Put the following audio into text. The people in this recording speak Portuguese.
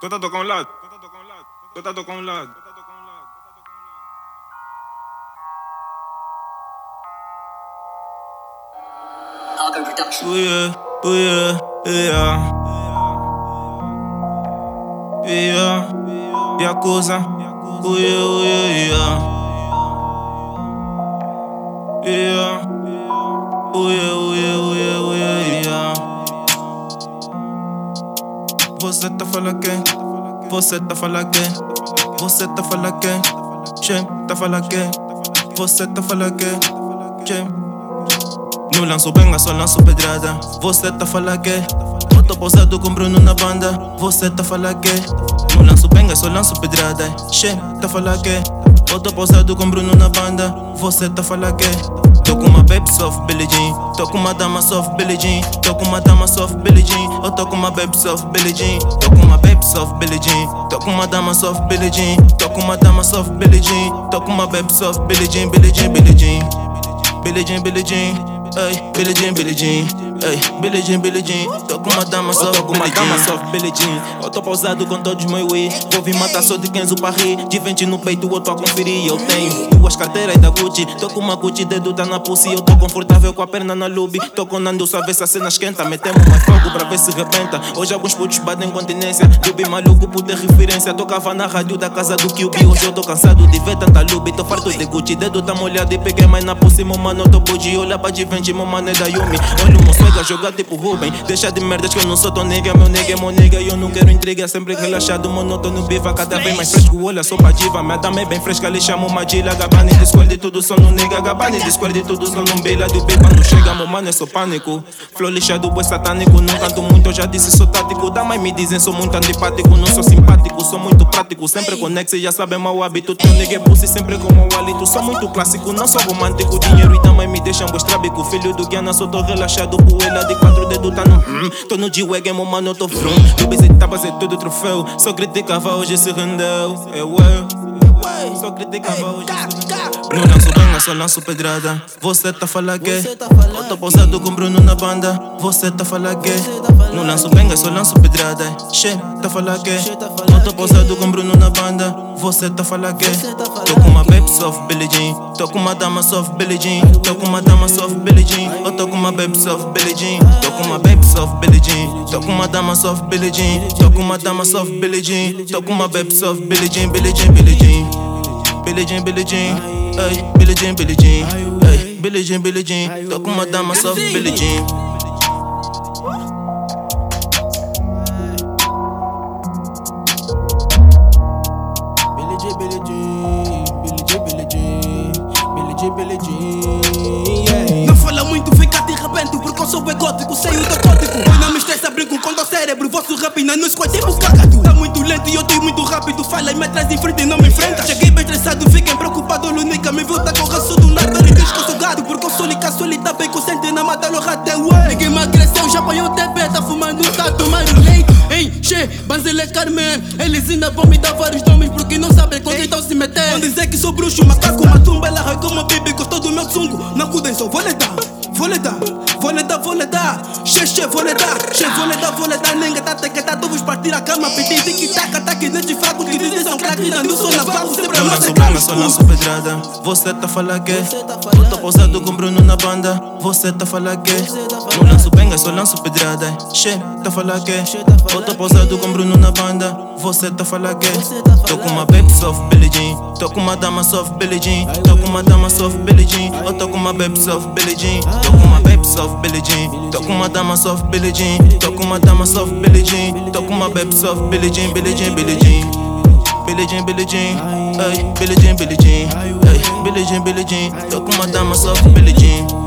Tu tá tocando um lado? Tu tá tocando um lado? Algar Production. Oh yeah, oh yeah, yeah. Yeah, Yakuza. Oh yeah, oh yeah, yeah. Yeah. Você tá falando quem? Você tá falando quem? Você tá falando quem? Quem tá falando quem? Você tá falando quem? Quem? Não lanço benga, só lanço pedrada. Você tá falando que? Eu tô pousado com Bruno na banda. Você tá falando que? Não lanço benga, só lanço pedrada. Che, tá falando que? Eu tô pousado com Bruno na banda. Você tá falando que? Tô com uma baby soft Billie Jean. Tô com uma dama soft Billie Jean. Tô com uma dama soft Billie Jean. Eu tô com uma baby soft Billie Jean. Tô com uma baby soft Billie Jean. Tô com uma dama soft Billie Jean. Tô com uma dama soft Billie Jean. Tô com uma baby soft Billie Jean, Billie Jean, Billie Jean. Billie Jean, Billie Jean, ay, Billie Jean, Billie Jean, ay, Billie Jean, Billie Jean. Tô com uma dama só, tô com uma dama só, Billie Jean. Eu tô pausado com todos meus way. Vou vir matar só de Kenzo Parry. De 20 no peito, eu tô a conferir. Eu tenho duas carteiras da Gucci. Tô com uma Gucci, dedo tá na pussy. Eu tô confortável com a perna na lube. Tô com Nando, só ver se a cena esquenta. Metemos mais fogo pra ver se rebenta. Hoje alguns putos batem continência. Lube maluco ter referência. Tocava na rádio da casa do QB. Hoje eu tô cansado de ver tanta lube. Tô farto de Gucci, dedo tá molhado e peguei mais na pussy. Meu mano, eu tô bougie. Olha pra de vende, meu mano é da Yumi. Olha o meu swagger jogar tipo Ruben. Deixa de merdas que eu não sou teu nega. Meu nega é meu nega. E eu não quero intriga. Sempre relaxado, monótono, biva. Cada vez mais fresco. Olha só pra diva. Minha dama é bem fresca. Lhe chamo Madila. Gabani de escolha de tudo só no nega. Gabani de escolha de tudo só no beila. Do B quando chega, meu mano é só pânico. Flow lixado, boi satânico. Não canto muito, eu já disse, sou tático. Da mãe me dizem, sou muito antipático. Não sou simpático, sou muito prático. Sempre conexo, já sabem mau hábito. Teu nega é pussy, sempre com mau hálito. Sou muito clássico, não sou romântico. Dinheiro e também me deixam bostrabico. Filho do Guiana, só tô relaxado. Poeira de quatro dedos, tá no hum. Tô no G-Wagon, meu mano, eu tô frum. Eu visitava ser tudo troféu. Só criticava, hoje se rendeu. Eu, eu. Só criticava, hoje se rendeu. Não lanço banga, só lanço pedrada. Você tá falando que? Eu tô pausado com Bruno na banda. Você tá falando que? Não lanço benga, só lanço pedrada. Che, tá falando que? Tô pausado com Bruno na banda. Você tá falando que? Tô com uma baby soft Billie Jean. Tô com uma dama soft Billie Jean. Tô com uma dama soft Billie Jean. Eu tô com uma baby soft Billie Jean. Tô com uma baby soft Billie Jean. Tô com uma dama soft Billie Jean. Tô com uma dama soft Billie Jean. Tô com uma baby soft Billie Jean, Billie Jean, Billie Jean. Billie Jean, Billie Jean, ay, Billie Jean, Billie Jean, ay, Billie Jean, Billie Jean. Tô com uma dama soft Billie Jean. Yeah. Não fala muito, fica de repente Porque eu sou bem gótico, sei o teu código. Eu não me estressa, brinco com teu cérebro Vosso rap não escolhe tipo cagado Tá muito lento e eu tô muito rápido Fala e me traz de frente e não me enfrenta. Cheguei bem estressado, fiquem preocupados Lunica me viu, com o raço do nada Ele diz que eu sou gado Porque eu sou lica, sou tá bem consciente Na mata no rato, ué Ninguém emagreceu, já apanhou o TP Tá fumando, tá tomando leite Hein, che, Banzele Carmen Eles ainda vão me dar vários nomes Porque não sabem quem estão se meter Vão dizer que sou bruxo, macaco, Che, dar Che, vou lhe dar Ninguém tá tequeta, tu vos partir a cama Pedir tic-tac, ataque neste fraco Que dizem são crack, dando som na barro Sempre a Não é banga, caro só lanço pedrada. Você tá falando que? Eu tô pausado com Bruno na banda. Você tá falando que? Não lanço benga, só lanço pedrada. Che, tá falando que? Eu tô pausado com Bruno na banda. Você tá falando que? Tô com uma baby soft Billie Jean. Tô com uma dama soft Billie Jean. Tô com uma dama soft Billie Jean. Eu tô com uma baby soft Billie Jean. Tô com uma baby soft Billie Jean. Tô com uma dama soft Billie Jean. Tô com uma dama soft Billie Jean. Tô com uma baby soft Billie Jean, Billie Jean, Billie Jean. Billie Jean, Billie Jean, ay, Billie Jean, Billie Jean, ay, Billie Jean, Billie Jean, tô com uma dama soft Billie Jean.